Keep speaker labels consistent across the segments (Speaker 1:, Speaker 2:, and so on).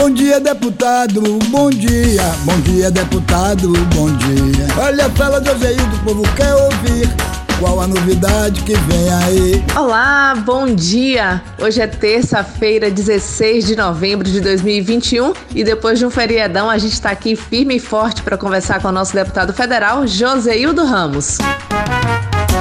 Speaker 1: Bom dia, deputado, bom dia. Bom dia, deputado, bom dia. Olha, fala do o povo quer ouvir. Qual a novidade que vem aí?
Speaker 2: Olá, bom dia! Hoje é terça-feira, 16 de novembro de 2021 e depois de um feriadão a gente está aqui firme e forte para conversar com o nosso deputado federal, Joseildo Ramos.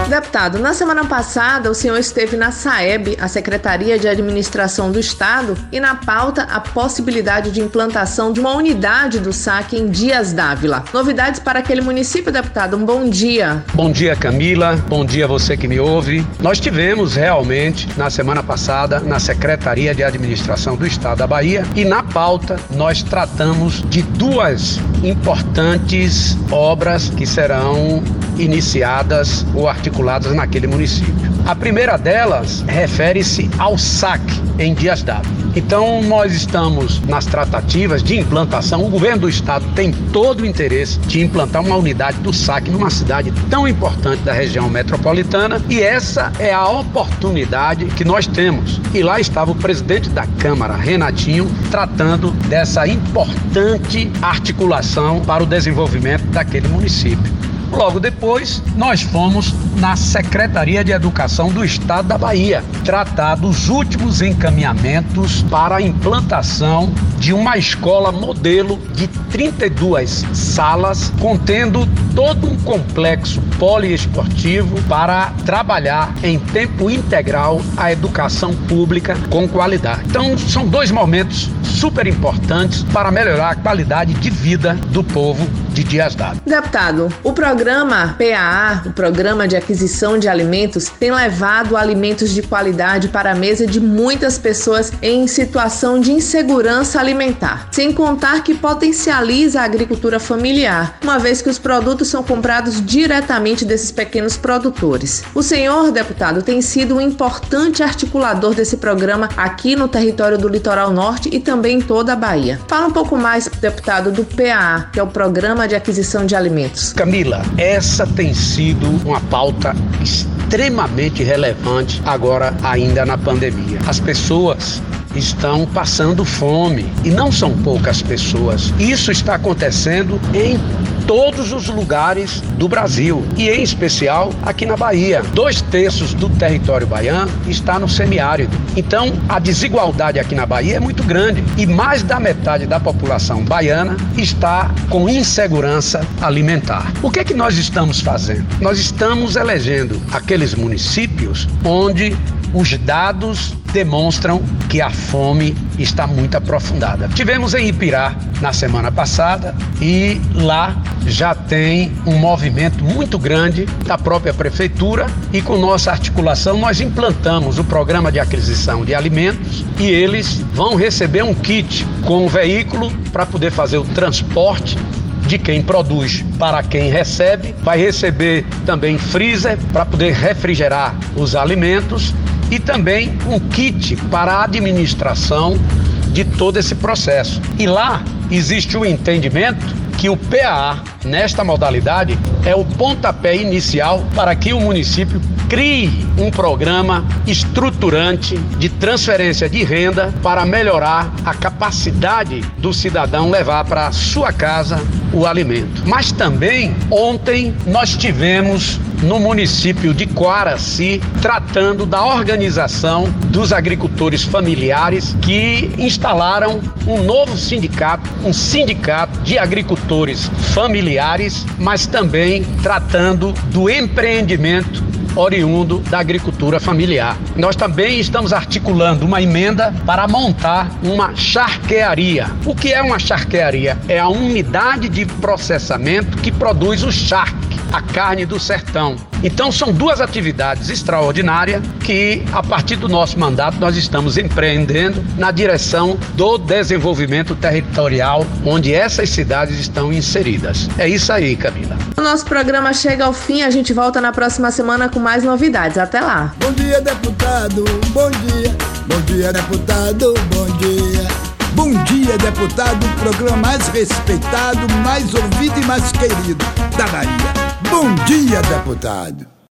Speaker 2: Deputado, na semana passada o senhor esteve na SAEB, a Secretaria de Administração do Estado, e na pauta a possibilidade de implantação de uma unidade do SAC em Dias Dávila. Novidades para aquele município, deputado? Um bom dia.
Speaker 3: Bom dia, Camila. Bom dia você que me ouve. Nós tivemos realmente na semana passada na Secretaria de Administração do Estado da Bahia e na pauta nós tratamos de duas importantes obras que serão iniciadas ou articuladas naquele município. A primeira delas refere-se ao SAC em Dias D'Ávila. Então, nós estamos nas tratativas de implantação. O governo do estado tem todo o interesse de implantar uma unidade do SAC numa cidade tão importante da região metropolitana e essa é a oportunidade que nós temos. E lá estava o presidente da Câmara, Renatinho, tratando dessa importante articulação para o desenvolvimento daquele município. Logo depois, nós fomos na Secretaria de Educação do Estado da Bahia tratar dos últimos encaminhamentos para a implantação de uma escola modelo de 32 salas, contendo todo um complexo poliesportivo para trabalhar em tempo integral a educação pública com qualidade. Então, são dois momentos super importantes para melhorar a qualidade de vida do povo de Dias D'Ávila.
Speaker 2: Deputado, o programa PAA, o Programa de Aquisição de Alimentos, tem levado alimentos de qualidade para a mesa de muitas pessoas em situação de insegurança alimentar, sem contar que potencializa a agricultura familiar, uma vez que os produtos são comprados diretamente desses pequenos produtores. O senhor, deputado, tem sido um importante articulador desse programa aqui no território do Litoral Norte e também em toda a Bahia. Fala um pouco mais, deputado, do PAA, que é o Programa de Aquisição de Alimentos.
Speaker 3: Camila, essa tem sido uma pauta extremamente relevante agora ainda na pandemia. As pessoas estão passando fome e não são poucas pessoas. Isso está acontecendo em todos os lugares do Brasil e em especial aqui na Bahia. Dois terços do território baiano está no semiárido. Então a desigualdade aqui na Bahia é muito grande e mais da metade da população baiana está com insegurança alimentar. O que é que nós estamos fazendo? Nós estamos elegendo aqueles municípios onde os dados demonstram que a fome está muito aprofundada. Tivemos em Ipirá na semana passada e lá já tem um movimento muito grande da própria prefeitura e com nossa articulação nós implantamos o programa de aquisição de alimentos e eles vão receber um kit com um veículo para poder fazer o transporte de quem produz para quem recebe, vai receber também freezer para poder refrigerar os alimentos e também um kit para a administração de todo esse processo. E lá existe o entendimento que o PAA, nesta modalidade, é o pontapé inicial para que o município crie um programa estruturante de transferência de renda para melhorar a capacidade do cidadão levar para sua casa o alimento. Mas também ontem nós tivemos no município de Coaraci, tratando da organização dos agricultores familiares que instalaram um novo sindicato, um sindicato de agricultores familiares, mas também tratando do empreendimento oriundo da agricultura familiar. Nós também estamos articulando uma emenda para montar uma charquearia. O que é uma charquearia? É a unidade de processamento que produz o charque a carne do sertão. Então são duas atividades extraordinárias que a partir do nosso mandato nós estamos empreendendo na direção do desenvolvimento territorial onde essas cidades estão inseridas. É isso aí, Camila.
Speaker 2: O nosso programa chega ao fim, a gente volta na próxima semana com mais novidades. Até lá.
Speaker 1: Bom dia, deputado. Bom dia. Bom dia, deputado. Bom dia. Bom dia, deputado, programa mais respeitado, mais ouvido e mais querido da Bahia. Bom dia, deputado.